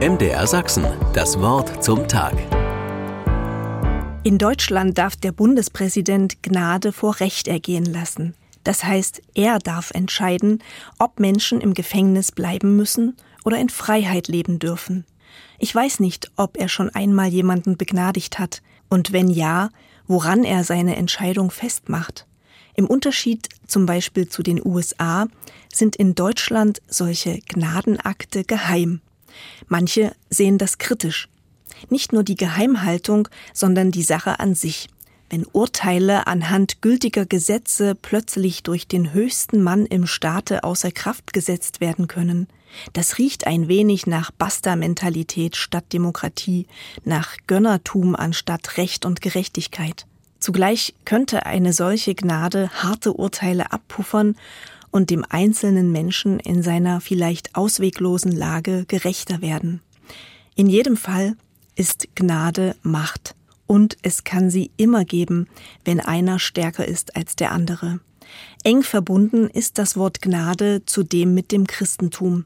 MDR Sachsen, das Wort zum Tag. In Deutschland darf der Bundespräsident Gnade vor Recht ergehen lassen. Das heißt, er darf entscheiden, ob Menschen im Gefängnis bleiben müssen oder in Freiheit leben dürfen. Ich weiß nicht, ob er schon einmal jemanden begnadigt hat und wenn ja, woran er seine Entscheidung festmacht. Im Unterschied zum Beispiel zu den USA sind in Deutschland solche Gnadenakte geheim. Manche sehen das kritisch. Nicht nur die Geheimhaltung, sondern die Sache an sich. Wenn Urteile anhand gültiger Gesetze plötzlich durch den höchsten Mann im Staate außer Kraft gesetzt werden können, das riecht ein wenig nach Basta-Mentalität statt Demokratie, nach Gönnertum anstatt Recht und Gerechtigkeit. Zugleich könnte eine solche Gnade harte Urteile abpuffern und dem einzelnen Menschen in seiner vielleicht ausweglosen Lage gerechter werden. In jedem Fall ist Gnade Macht und es kann sie immer geben, wenn einer stärker ist als der andere. Eng verbunden ist das Wort Gnade zudem mit dem Christentum.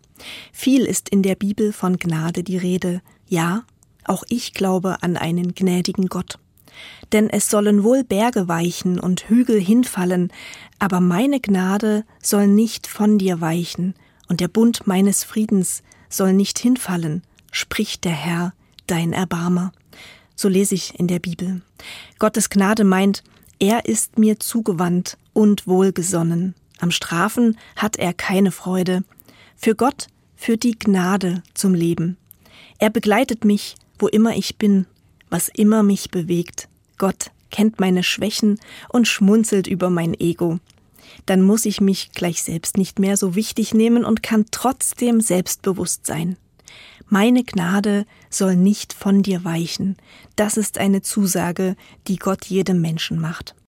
Viel ist in der Bibel von Gnade die Rede. Ja, auch ich glaube an einen gnädigen Gott. Denn es sollen wohl Berge weichen und Hügel hinfallen, aber meine Gnade soll nicht von dir weichen, und der Bund meines Friedens soll nicht hinfallen, spricht der Herr, dein Erbarmer. So lese ich in der Bibel. Gottes Gnade meint, er ist mir zugewandt und wohlgesonnen. Am Strafen hat er keine Freude. Für Gott führt die Gnade zum Leben. Er begleitet mich, wo immer ich bin, was immer mich bewegt. Gott kennt meine Schwächen und schmunzelt über mein Ego. Dann muss ich mich gleich selbst nicht mehr so wichtig nehmen und kann trotzdem selbstbewusst sein. Meine Gnade soll nicht von dir weichen. Das ist eine Zusage, die Gott jedem Menschen macht.